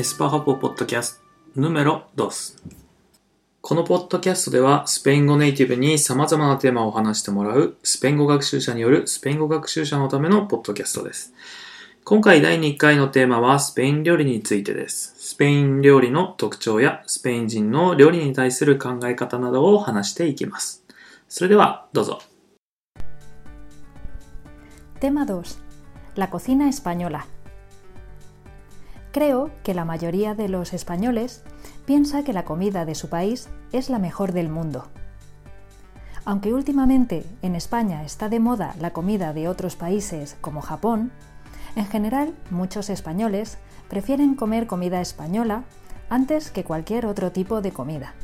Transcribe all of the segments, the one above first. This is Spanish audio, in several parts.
エスパハポポッドキャスト número 2このポッドキャストではスペイン語ネイティブに様々なテーマを話してもらうスペイン語学習者によるスペイン語学習者のためのポッドキャストです。今回第2回のテーマはスペイン料理についてです。スペイン料理の特徴やスペイン人の料理に対する考え方などを話していきます。それではどうぞ。Tema 2. La cocina española. Creo que la mayoría de los españoles piensa que la comida de su país es la mejor del mundo. Aunque últimamente en España está de moda la comida de otros países como Japón, en general muchos españoles prefieren comer comida española antes que cualquier otro tipo de comida.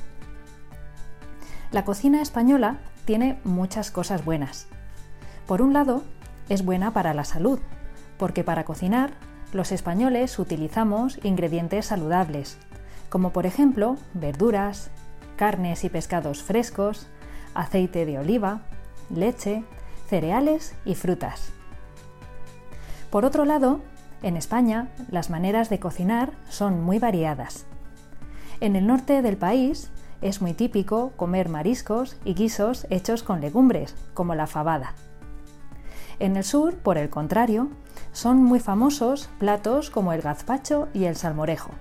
La cocina española tiene muchas cosas buenas. Por un lado, es buena para la salud, porque para cocinar los españoles utilizamos ingredientes saludables, como por ejemplo verduras, carnes y pescados frescos, aceite de oliva, leche, cereales y frutas. Por otro lado, en España las maneras de cocinar son muy variadas. En el norte del país es muy típico comer mariscos y guisos hechos con legumbres, como la fabada. En el sur, por el contrario, son muy famosos platos como el gazpacho y el salmorejo.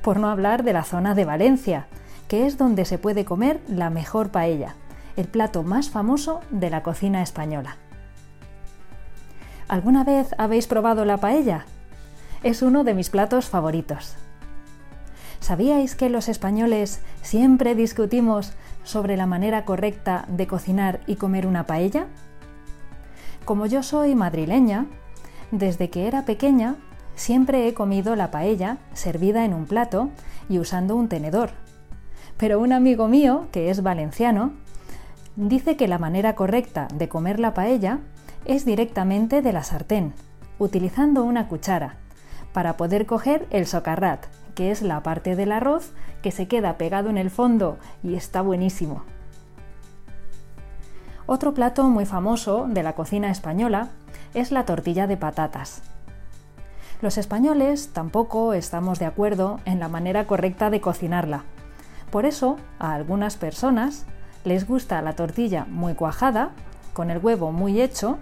Por no hablar de la zona de Valencia, que es donde se puede comer la mejor paella, el plato más famoso de la cocina española. ¿Alguna vez habéis probado la paella? Es uno de mis platos favoritos. ¿Sabíais que los españoles siempre discutimos sobre la manera correcta de cocinar y comer una paella? Como yo soy madrileña, desde que era pequeña siempre he comido la paella servida en un plato y usando un tenedor. Pero un amigo mío, que es valenciano, dice que la manera correcta de comer la paella es directamente de la sartén, utilizando una cuchara, para poder coger el socarrat, que es la parte del arroz que se queda pegado en el fondo y está buenísimo. Otro plato muy famoso de la cocina española es la tortilla de patatas. Los españoles tampoco estamos de acuerdo en la manera correcta de cocinarla. Por eso, a algunas personas les gusta la tortilla muy cuajada, con el huevo muy hecho,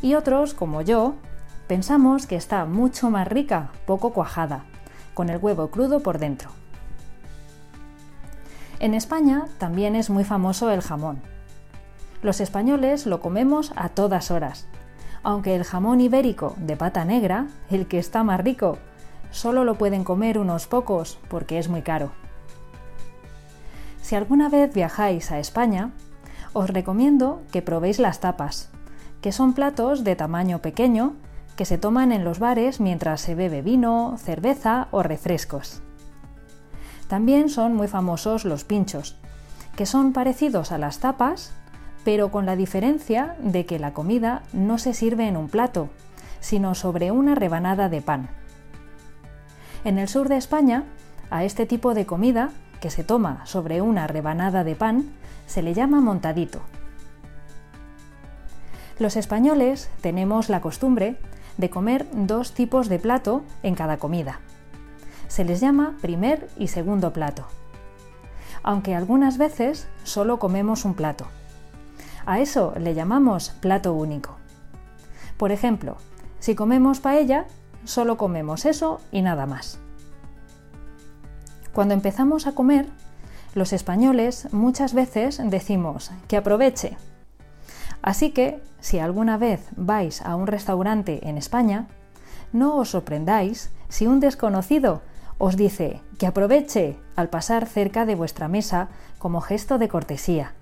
y otros, como yo, pensamos que está mucho más rica, poco cuajada, con el huevo crudo por dentro. En España también es muy famoso el jamón. Los españoles lo comemos a todas horas, aunque el jamón ibérico de pata negra, el que está más rico, solo lo pueden comer unos pocos porque es muy caro. Si alguna vez viajáis a España, os recomiendo que probéis las tapas, que son platos de tamaño pequeño que se toman en los bares mientras se bebe vino, cerveza o refrescos. También son muy famosos los pinchos, que son parecidos a las tapas, pero con la diferencia de que la comida no se sirve en un plato, sino sobre una rebanada de pan. En el sur de España, a este tipo de comida, que se toma sobre una rebanada de pan, se le llama montadito. Los españoles tenemos la costumbre de comer dos tipos de plato en cada comida. Se les llama primer y segundo plato. Aunque algunas veces solo comemos un plato. A eso le llamamos plato único. Por ejemplo, si comemos paella, solo comemos eso y nada más. Cuando empezamos a comer, los españoles muchas veces decimos que aproveche. Así que, si alguna vez vais a un restaurante en España, no os sorprendáis si un desconocido os dice que aproveche al pasar cerca de vuestra mesa como gesto de cortesía.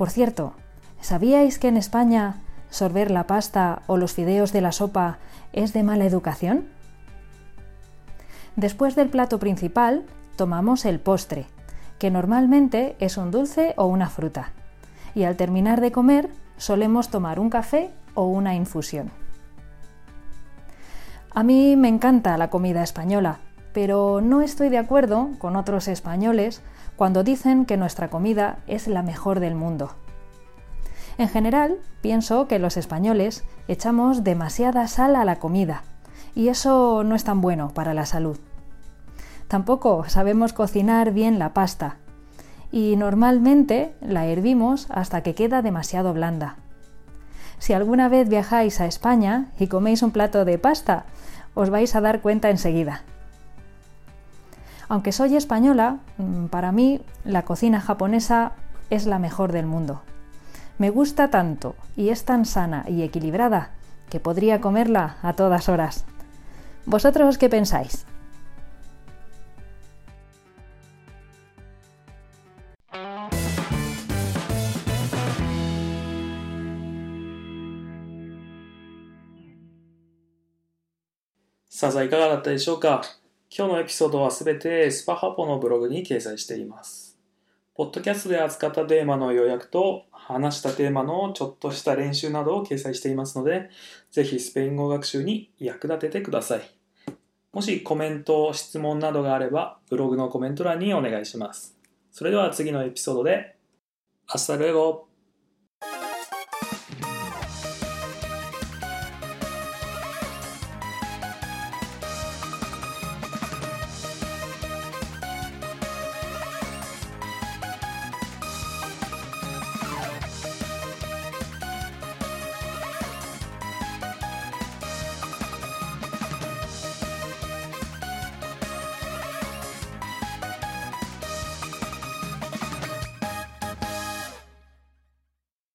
Por cierto, ¿sabíais que en España sorber la pasta o los fideos de la sopa es de mala educación? Después del plato principal, tomamos el postre, que normalmente es un dulce o una fruta. Y al terminar de comer, solemos tomar un café o una infusión. A mí me encanta la comida española, pero no estoy de acuerdo con otros españoles cuando dicen que nuestra comida es la mejor del mundo. En general, pienso que los españoles echamos demasiada sal a la comida y eso no es tan bueno para la salud. Tampoco sabemos cocinar bien la pasta y normalmente la hervimos hasta que queda demasiado blanda. Si alguna vez viajáis a España y coméis un plato de pasta, os vais a dar cuenta enseguida. Aunque soy española, mm, para mí la cocina japonesa es la mejor del mundo. Me gusta tanto y es tan sana y equilibrada que podría comerla a todas horas. ¿Vosotros qué pensáis?さあ、いかがだったでしょうか 今日のエピソードはすべてスパハポのブログに掲載しています。ポッドキャストで扱ったテーマの要約と話したテーマのちょっとした練習などを掲載していますので、ぜひスペイン語学習に役立ててください。もしコメント、質問などがあれば、ブログのコメント欄にお願いします。それでは次のエピソードで、アスタルエゴ